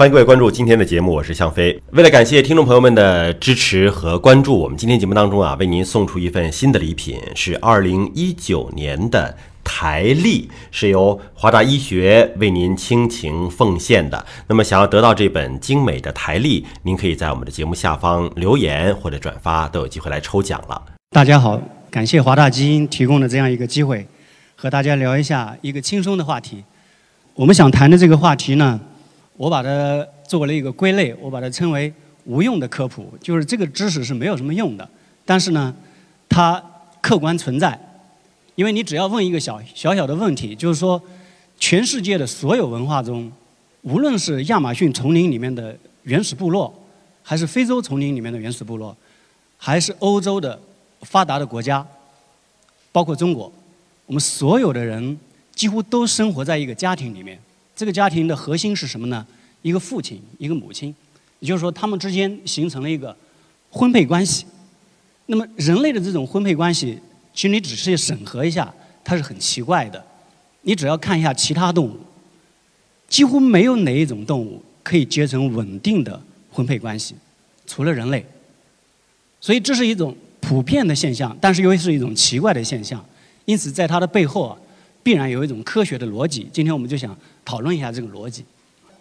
欢迎各位关注今天的节目，我是向飞。为了感谢听众朋友们的支持和关注，我们今天节目当中啊，为您送出一份新的礼品，是二零一九年的台历，是由华大医学为您倾情奉献的。那么，想要得到这本精美的台历，您可以在我们的节目下方留言或者转发，都有机会来抽奖了。大家好，感谢华大基因提供的这样一个机会，和大家聊一下一个轻松的话题。我们想谈的这个话题呢？我把它做了一个归类，我把它称为无用的科普，就是这个知识是没有什么用的，但是呢，它客观存在，因为你只要问一个小小小的问题，就是说，全世界的所有文化中，无论是亚马逊丛林里面的原始部落，还是非洲丛林里面的原始部落，还是欧洲的发达的国家，包括中国，我们所有的人几乎都生活在一个家庭里面。这个家庭的核心是什么呢？一个父亲，一个母亲，也就是说，他们之间形成了一个婚配关系。那么，人类的这种婚配关系，其实你只是审核一下，它是很奇怪的。你只要看一下其他动物，几乎没有哪一种动物可以结成稳定的婚配关系，除了人类。所以，这是一种普遍的现象，但是又是一种奇怪的现象。因此，在它的背后啊。必然有一种科学的逻辑。今天我们就想讨论一下这个逻辑。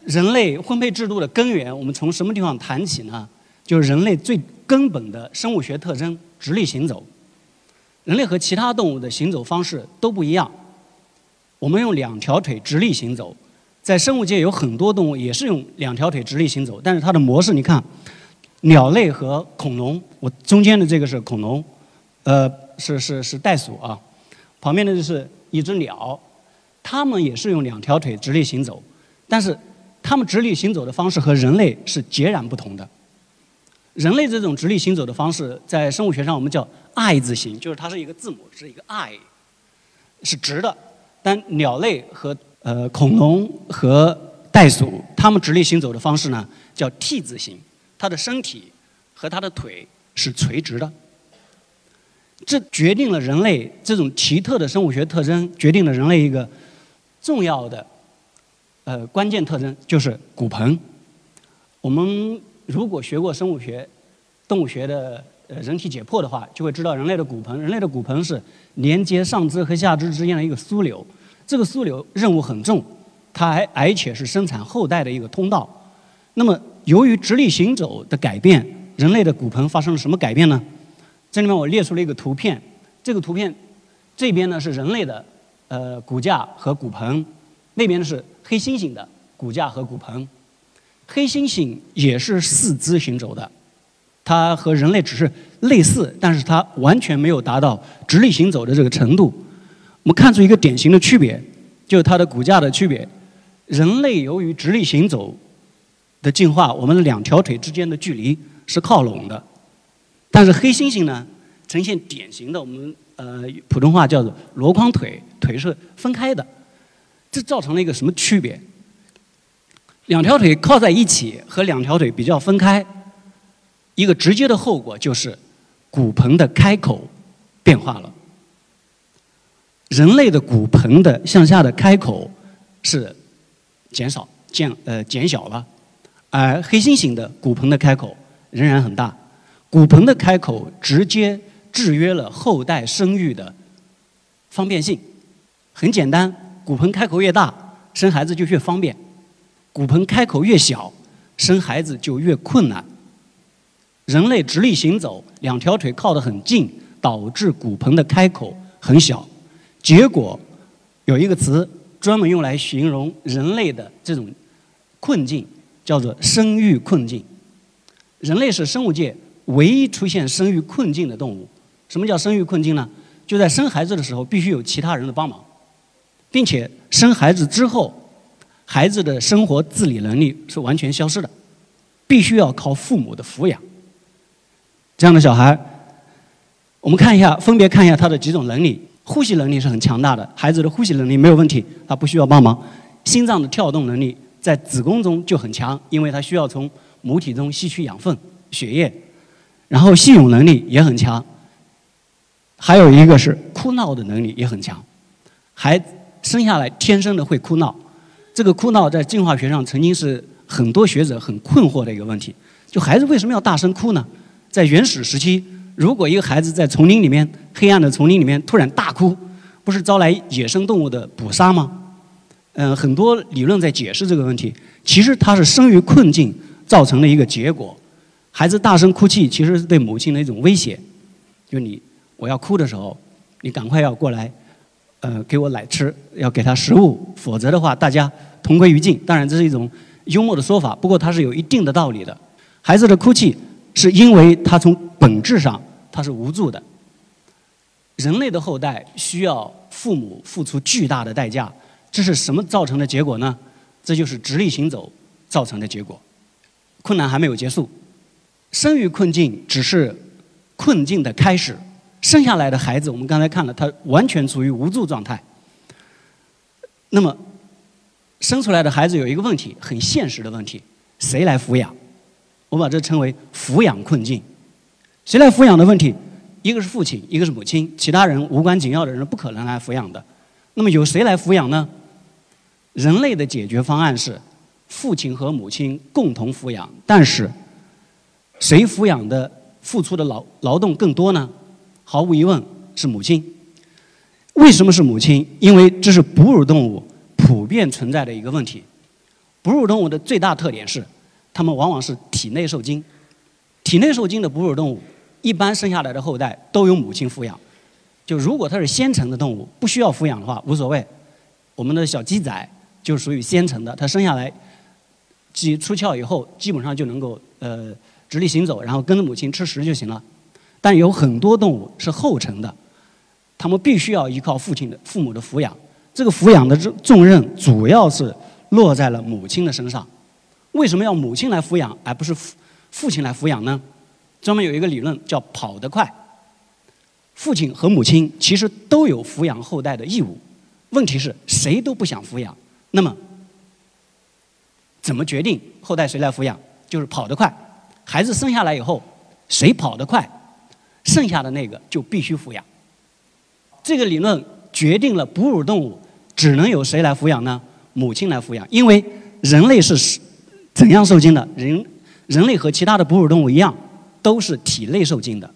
人类婚配制度的根源，我们从什么地方谈起呢？就是人类最根本的生物学特征——直立行走。人类和其他动物的行走方式都不一样。我们用两条腿直立行走，在生物界有很多动物也是用两条腿直立行走，但是它的模式，你看，鸟类和恐龙，我中间的这个是恐龙，呃，是是是袋鼠啊，旁边的就是。一只鸟，它们也是用两条腿直立行走，但是它们直立行走的方式和人类是截然不同的。人类这种直立行走的方式，在生物学上我们叫 “I” 字形，就是它是一个字母，是一个 “I”，是直的。但鸟类和呃恐龙和袋鼠，它们直立行走的方式呢叫 “T” 字形，它的身体和它的腿是垂直的。这决定了人类这种奇特的生物学特征，决定了人类一个重要的呃关键特征，就是骨盆。我们如果学过生物学、动物学的呃人体解剖的话，就会知道人类的骨盆，人类的骨盆是连接上肢和下肢之间的一个枢纽。这个枢纽任务很重，它还而且是生产后代的一个通道。那么，由于直立行走的改变，人类的骨盆发生了什么改变呢？这里面我列出了一个图片，这个图片这边呢是人类的呃骨架和骨盆，那边呢是黑猩猩的骨架和骨盆。黑猩猩也是四肢行走的，它和人类只是类似，但是它完全没有达到直立行走的这个程度。我们看出一个典型的区别，就是它的骨架的区别。人类由于直立行走的进化，我们的两条腿之间的距离是靠拢的。但是黑猩猩呢，呈现典型的我们呃普通话叫做箩筐腿，腿是分开的，这造成了一个什么区别？两条腿靠在一起和两条腿比较分开，一个直接的后果就是骨盆的开口变化了。人类的骨盆的向下的开口是减少减呃减小了，而黑猩猩的骨盆的开口仍然很大。骨盆的开口直接制约了后代生育的方便性。很简单，骨盆开口越大，生孩子就越方便；骨盆开口越小，生孩子就越困难。人类直立行走，两条腿靠得很近，导致骨盆的开口很小。结果有一个词专门用来形容人类的这种困境，叫做生育困境。人类是生物界。唯一出现生育困境的动物，什么叫生育困境呢？就在生孩子的时候，必须有其他人的帮忙，并且生孩子之后，孩子的生活自理能力是完全消失的，必须要靠父母的抚养。这样的小孩，我们看一下，分别看一下他的几种能力：呼吸能力是很强大的，孩子的呼吸能力没有问题，他不需要帮忙；心脏的跳动能力在子宫中就很强，因为他需要从母体中吸取养分、血液。然后信用能力也很强，还有一个是哭闹的能力也很强，孩生下来天生的会哭闹，这个哭闹在进化学上曾经是很多学者很困惑的一个问题：就孩子为什么要大声哭呢？在原始时期，如果一个孩子在丛林里面黑暗的丛林里面突然大哭，不是招来野生动物的捕杀吗？嗯，很多理论在解释这个问题。其实他是生于困境造成的一个结果。孩子大声哭泣，其实是对母亲的一种威胁。就你我要哭的时候，你赶快要过来，呃，给我奶吃，要给他食物，否则的话，大家同归于尽。当然，这是一种幽默的说法，不过它是有一定的道理的。孩子的哭泣是因为他从本质上他是无助的。人类的后代需要父母付出巨大的代价，这是什么造成的结果呢？这就是直立行走造成的结果。困难还没有结束，生于困境只是困境的开始。生下来的孩子，我们刚才看了，他完全处于无助状态。那么，生出来的孩子有一个问题，很现实的问题：谁来抚养？我把这称为抚养困境。谁来抚养的问题？一个是父亲，一个是母亲，其他人无关紧要的人不可能来抚养的。那么由谁来抚养呢？人类的解决方案是父亲和母亲共同抚养，但是谁抚养的付出的劳劳动更多呢？毫无疑问是母亲。为什么是母亲？因为这是哺乳动物普遍存在的一个问题。哺乳动物的最大特点是，它们往往是体内受精。体内受精的哺乳动物一般生下来的后代都由母亲抚养。就如果它是先成的动物，不需要抚养的话无所谓。我们的小鸡仔。就属于先成的，它生下来，鸡出壳以后，基本上就能够呃直立行走，然后跟着母亲吃食就行了。但有很多动物是后成的，它们必须要依靠父亲的父母的抚养。这个抚养的重重任主要是落在了母亲的身上。为什么要母亲来抚养，而不是父父亲来抚养呢？专门有一个理论叫“跑得快”。父亲和母亲其实都有抚养后代的义务，问题是谁都不想抚养。那么，怎么决定后代谁来抚养？就是跑得快，孩子生下来以后，谁跑得快，剩下的那个就必须抚养。这个理论决定了哺乳动物只能由谁来抚养呢？母亲来抚养，因为人类是怎样受精的？人人类和其他的哺乳动物一样，都是体内受精的。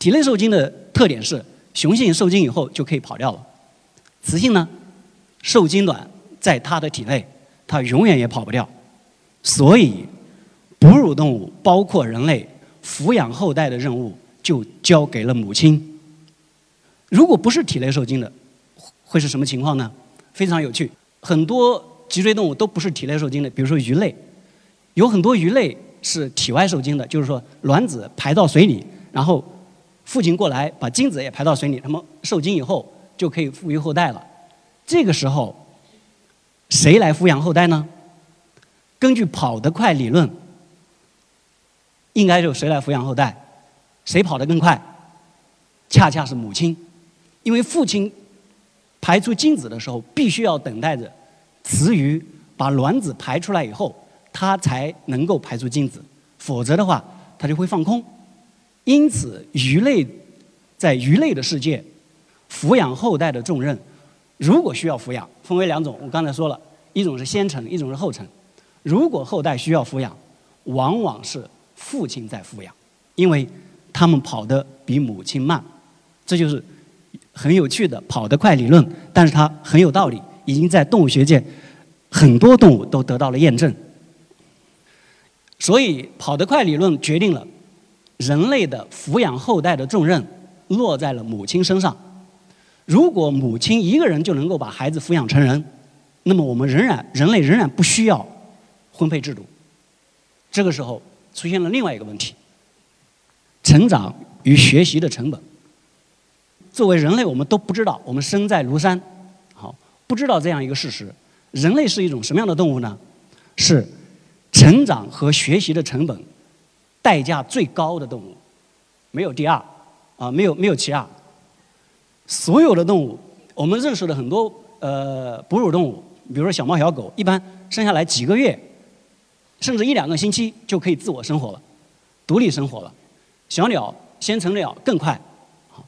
体内受精的特点是，雄性受精以后就可以跑掉了，雌性呢，受精卵。在它的体内，它永远也跑不掉。所以，哺乳动物包括人类抚养后代的任务就交给了母亲。如果不是体内受精的，会是什么情况呢？非常有趣，很多脊椎动物都不是体内受精的。比如说鱼类，有很多鱼类是体外受精的，就是说卵子排到水里，然后父亲过来把精子也排到水里，它们受精以后就可以抚育后代了。这个时候。谁来抚养后代呢？根据跑得快理论，应该就谁来抚养后代？谁跑得更快？恰恰是母亲，因为父亲排出精子的时候，必须要等待着雌鱼把卵子排出来以后，它才能够排出精子，否则的话，它就会放空。因此，鱼类在鱼类的世界，抚养后代的重任。如果需要抚养，分为两种。我刚才说了，一种是先成，一种是后成。如果后代需要抚养，往往是父亲在抚养，因为他们跑得比母亲慢。这就是很有趣的跑得快理论，但是它很有道理，已经在动物学界很多动物都得到了验证。所以，跑得快理论决定了人类的抚养后代的重任落在了母亲身上。如果母亲一个人就能够把孩子抚养成人，那么我们仍然人类仍然不需要婚配制度。这个时候出现了另外一个问题：成长与学习的成本。作为人类，我们都不知道，我们生在庐山，好，不知道这样一个事实：人类是一种什么样的动物呢？是成长和学习的成本代价最高的动物，没有第二，啊，没有没有其二。所有的动物，我们认识的很多呃哺乳动物，比如说小猫小狗，一般生下来几个月，甚至一两个星期就可以自我生活了，独立生活了。小鸟、先成鸟更快。好，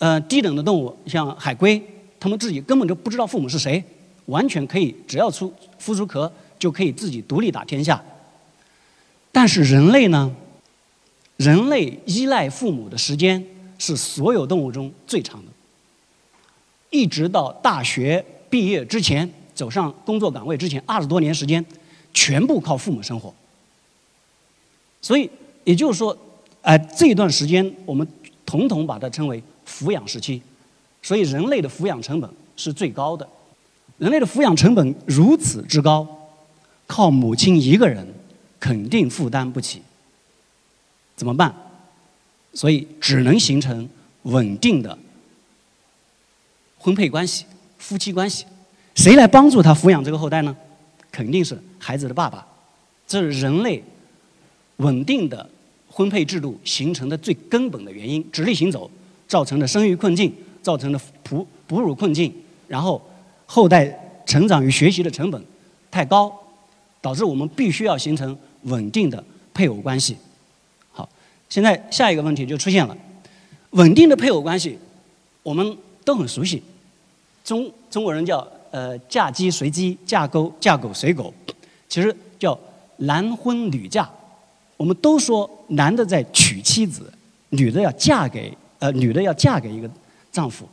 呃，低等的动物像海龟，它们自己根本就不知道父母是谁，完全可以只要出孵出壳就可以自己独立打天下。但是人类呢？人类依赖父母的时间是所有动物中最长的，一直到大学毕业之前，走上工作岗位之前，二十多年时间，全部靠父母生活。所以也就是说，哎，这一段时间我们统统把它称为抚养时期。所以人类的抚养成本是最高的，人类的抚养成本如此之高，靠母亲一个人肯定负担不起。怎么办？所以只能形成稳定的婚配关系、夫妻关系。谁来帮助他抚养这个后代呢？肯定是孩子的爸爸。这是人类稳定的婚配制度形成的最根本的原因。直立行走造成的生育困境，造成的哺哺乳困境，然后后代成长与学习的成本太高，导致我们必须要形成稳定的配偶关系。好现在下一个问题就出现了，稳定的配偶关系，我们都很熟悉，中中国人叫呃嫁鸡随鸡，嫁狗嫁狗随狗，其实叫男婚女嫁，我们都说男的在娶妻子，女的要嫁给呃女的要嫁给一个丈夫，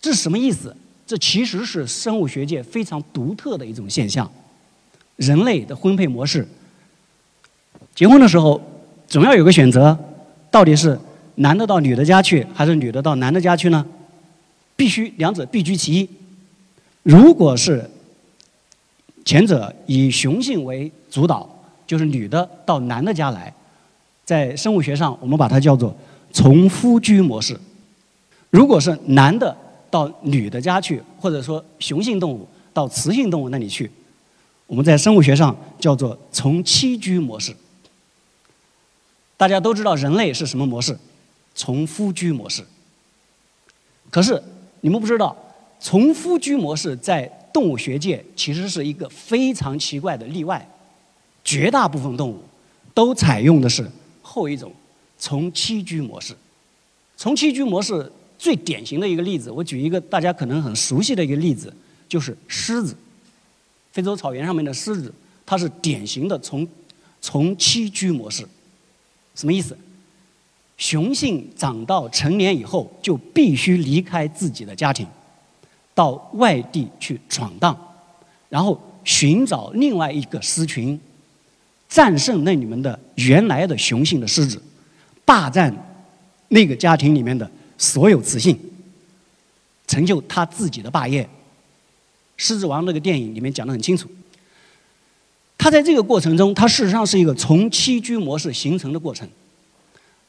这是什么意思？这其实是生物学界非常独特的一种现象，人类的婚配模式，结婚的时候。总要有个选择，到底是男的到女的家去，还是女的到男的家去呢？必须两者必居其一。如果是前者以雄性为主导，就是女的到男的家来，在生物学上我们把它叫做从夫居模式。如果是男的到女的家去，或者说雄性动物到雌性动物那里去，我们在生物学上叫做从妻居模式。大家都知道人类是什么模式？从夫居模式。可是你们不知道，从夫居模式在动物学界其实是一个非常奇怪的例外。绝大部分动物都采用的是后一种从妻居模式。从妻居模式最典型的一个例子，我举一个大家可能很熟悉的一个例子，就是狮子。非洲草原上面的狮子，它是典型的从从妻居模式。什么意思？雄性长到成年以后，就必须离开自己的家庭，到外地去闯荡，然后寻找另外一个狮群，战胜那里面的原来的雄性的狮子，霸占那个家庭里面的所有雌性，成就他自己的霸业。《狮子王》那个电影里面讲得很清楚。他在这个过程中，他事实上是一个从栖居模式形成的过程。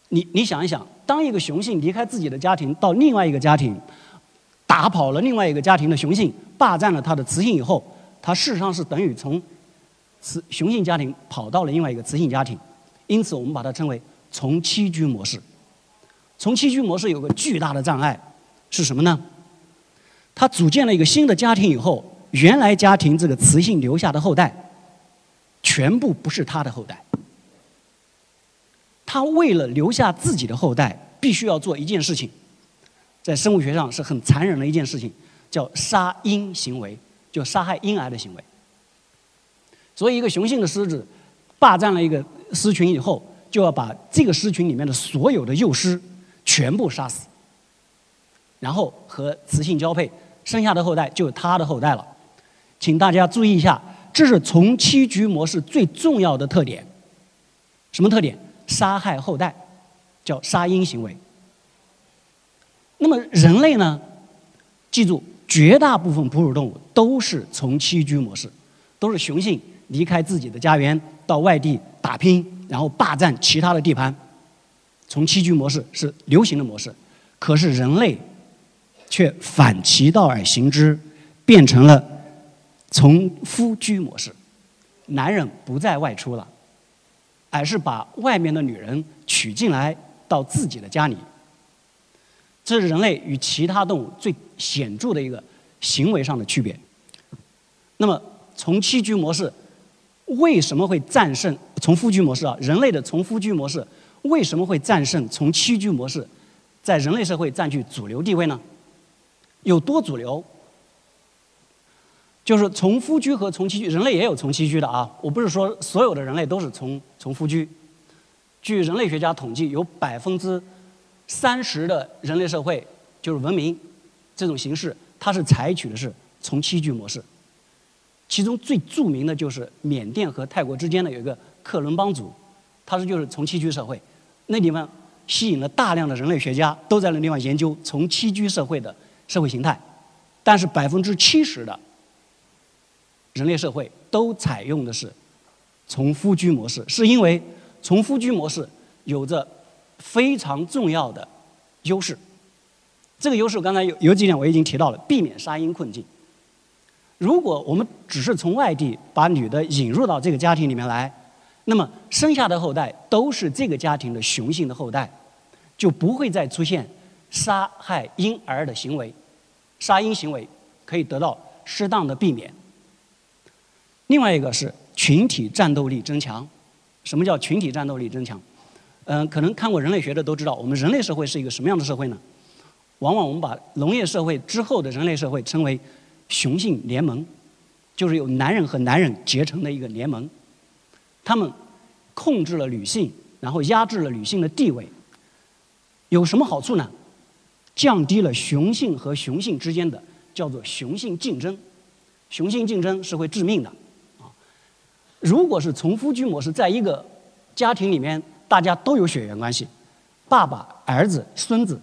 你你想一想，当一个雄性离开自己的家庭到另外一个家庭，打跑了另外一个家庭的雄性，霸占了它的雌性以后，它事实上是等于从雌雄性家庭跑到了另外一个雌性家庭。因此，我们把它称为从妻居模式。从妻居模式有个巨大的障碍是什么呢？他组建了一个新的家庭以后，原来家庭这个雌性留下的后代。全部不是他的后代。他为了留下自己的后代，必须要做一件事情，在生物学上是很残忍的一件事情，叫杀婴行为，就杀害婴儿的行为。所以，一个雄性的狮子霸占了一个狮群以后，就要把这个狮群里面的所有的幼狮全部杀死，然后和雌性交配，生下的后代就是他的后代了。请大家注意一下。这是从栖局模式最重要的特点，什么特点？杀害后代，叫杀婴行为。那么人类呢？记住，绝大部分哺乳动物都是从栖居模式，都是雄性离开自己的家园到外地打拼，然后霸占其他的地盘。从栖居模式是流行的模式，可是人类却反其道而行之，变成了。从夫居模式，男人不再外出了，而是把外面的女人娶进来到自己的家里。这是人类与其他动物最显著的一个行为上的区别。那么，从栖居模式为什么会战胜从夫居模式啊？人类的从夫居模式为什么会战胜从栖居模式，在人类社会占据主流地位呢？有多主流？就是从夫居和从栖居，人类也有从栖居的啊。我不是说所有的人类都是从从夫居。据人类学家统计，有百分之三十的人类社会就是文明这种形式，它是采取的是从妻居模式。其中最著名的就是缅甸和泰国之间的有一个克伦邦族，它是就是从妻居社会，那地方吸引了大量的人类学家都在那地方研究从妻居社会的社会形态，但是百分之七十的人类社会都采用的是从夫居模式，是因为。从夫居模式有着非常重要的优势，这个优势刚才有有几点我已经提到了，避免杀婴困境。如果我们只是从外地把女的引入到这个家庭里面来，那么生下的后代都是这个家庭的雄性的后代，就不会再出现杀害婴儿的行为，杀婴行为可以得到适当的避免。另外一个是群体战斗力增强。什么叫群体战斗力增强？嗯，可能看过人类学的都知道，我们人类社会是一个什么样的社会呢？往往我们把农业社会之后的人类社会称为雄性联盟，就是由男人和男人结成的一个联盟，他们控制了女性，然后压制了女性的地位。有什么好处呢？降低了雄性和雄性之间的叫做雄性竞争，雄性竞争是会致命的啊。如果是从夫居模式，在一个家庭里面，大家都有血缘关系，爸爸、儿子、孙子，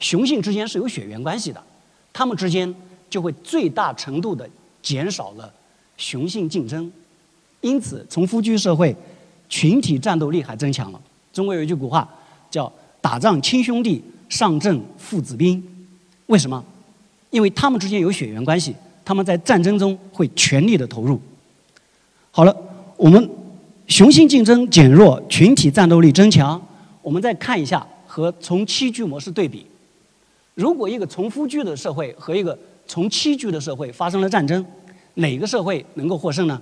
雄性之间是有血缘关系的，他们之间就会最大程度的减少了雄性竞争，因此从夫居社会，群体战斗力还增强了。中国有一句古话叫“打仗亲兄弟，上阵父子兵”，为什么？因为他们之间有血缘关系，他们在战争中会全力的投入。好了。我们雄性竞争减弱，群体战斗力增强。我们再看一下和从妻居模式对比，如果一个从夫居的社会和一个从妻居的社会发生了战争，哪个社会能够获胜呢？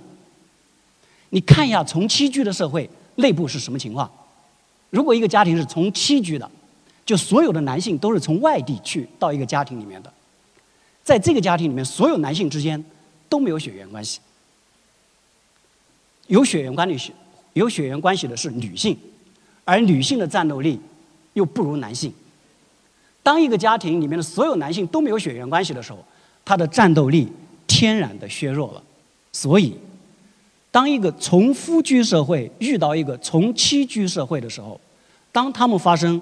你看一下从妻居的社会内部是什么情况？如果一个家庭是从妻居的，就所有的男性都是从外地去到一个家庭里面的，在这个家庭里面，所有男性之间都没有血缘关系。有血缘关系，有血缘关系的是女性，而女性的战斗力又不如男性。当一个家庭里面的所有男性都没有血缘关系的时候，他的战斗力天然的削弱了。所以，当一个从夫居社会遇到一个从妻居社会的时候，当他们发生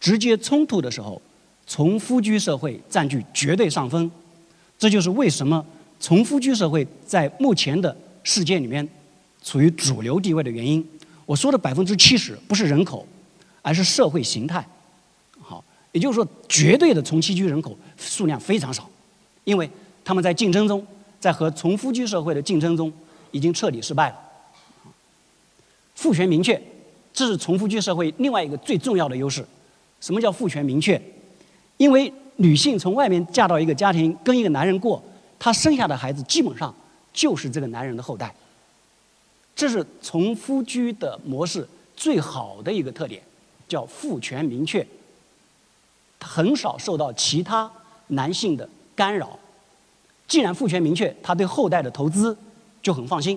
直接冲突的时候，从夫居社会占据绝对上风。这就是为什么从夫居社会在目前的世界里面。处于主流地位的原因，我说的百分之七十不是人口，而是社会形态。好，也就是说，绝对的从妻居人口数量非常少，因为他们在竞争中，在和从夫居社会的竞争中，已经彻底失败了。父权明确，这是从夫居社会另外一个最重要的优势。什么叫父权明确？因为女性从外面嫁到一个家庭，跟一个男人过，她生下的孩子基本上就是这个男人的后代。这是从夫居的模式最好的一个特点，叫父权明确，很少受到其他男性的干扰。既然父权明确，他对后代的投资就很放心，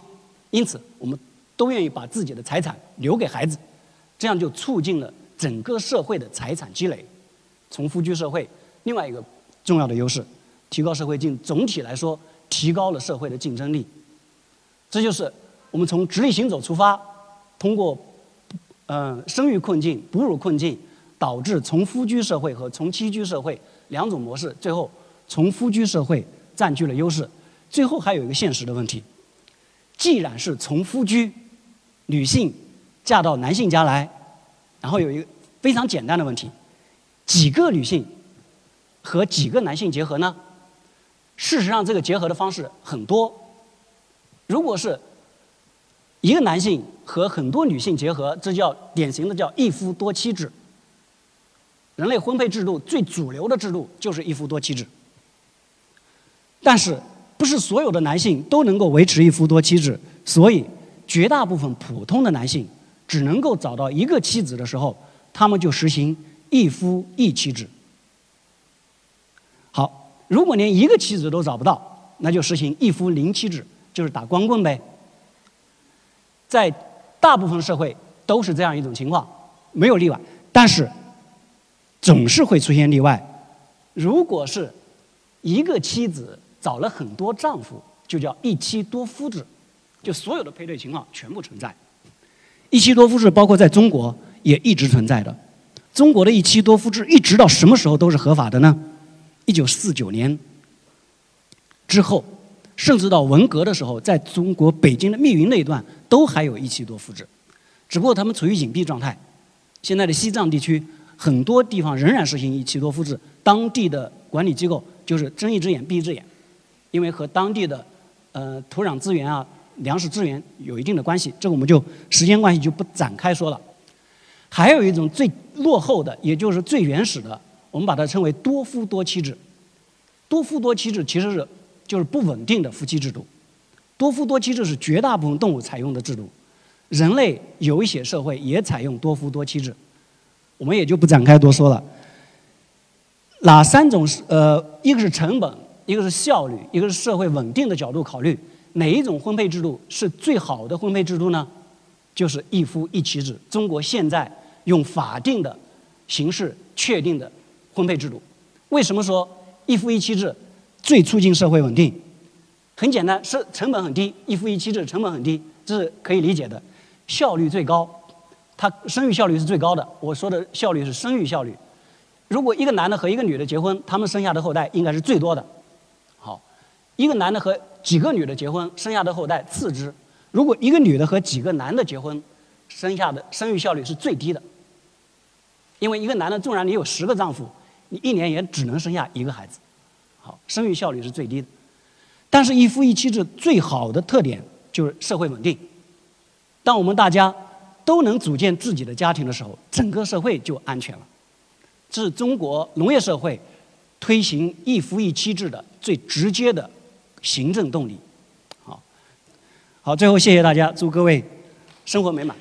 因此我们都愿意把自己的财产留给孩子，这样就促进了整个社会的财产积累。从夫居社会另外一个重要的优势，提高社会竞总体来说提高了社会的竞争力，这就是。我们从直立行走出发，通过，嗯，生育困境、哺乳困境，导致从夫居社会和从妻居社会两种模式，最后从夫居社会占据了优势。最后还有一个现实的问题：既然是从夫居，女性嫁到男性家来，然后有一个非常简单的问题：几个女性和几个男性结合呢？事实上，这个结合的方式很多。如果是一个男性和很多女性结合，这叫典型的叫一夫多妻制。人类婚配制度最主流的制度就是一夫多妻制。但是，不是所有的男性都能够维持一夫多妻制，所以绝大部分普通的男性只能够找到一个妻子的时候，他们就实行一夫一妻制。好，如果连一个妻子都找不到，那就实行一夫零妻制，就是打光棍呗。在大部分社会都是这样一种情况，没有例外。但是总是会出现例外。如果是一个妻子找了很多丈夫，就叫一妻多夫制，就所有的配对情况全部存在。一妻多夫制包括在中国也一直存在的。中国的一妻多夫制一直到什么时候都是合法的呢？一九四九年之后，甚至到文革的时候，在中国北京的密云那一段都还有一妻多夫制，只不过他们处于隐蔽状态。现在的西藏地区很多地方仍然实行一妻多夫制，当地的管理机构就是睁一只眼闭一只眼，因为和当地的呃土壤资源啊、粮食资源有一定的关系，这个我们就时间关系就不展开说了。还有一种最落后的，也就是最原始的，我们把它称为多夫多妻制。多夫多妻制其实是就是不稳定的夫妻制度。多夫多妻制是绝大部分动物采用的制度，人类有一些社会也采用多夫多妻制，我们也就不展开多说了。哪三种是呃，一个是成本，一个是效率，一个是社会稳定的角度考虑，哪一种婚配制度是最好的婚配制度呢？就是一夫一妻制。中国现在。用法定的形式确定的婚配制度，为什么说一夫一妻制最促进社会稳定？很简单，是成本很低，一夫一妻制成本很低，这是可以理解的，效率最高，它生育效率是最高的。我说的效率是生育效率。如果一个男的和一个女的结婚，他们生下的后代应该是最多的。好，一个男的和几个女的结婚，生下的后代次之。如果一个女的和几个男的结婚，生下的生育效率是最低的。因为一个男的，纵然你有十个丈夫，你一年也只能生下一个孩子，好，生育效率是最低的。但是，一夫一妻制最好的特点就是社会稳定。当我们大家都能组建自己的家庭的时候，整个社会就安全了。这是中国农业社会推行一夫一妻制的最直接的行政动力。好，好，最后谢谢大家，祝各位生活美满。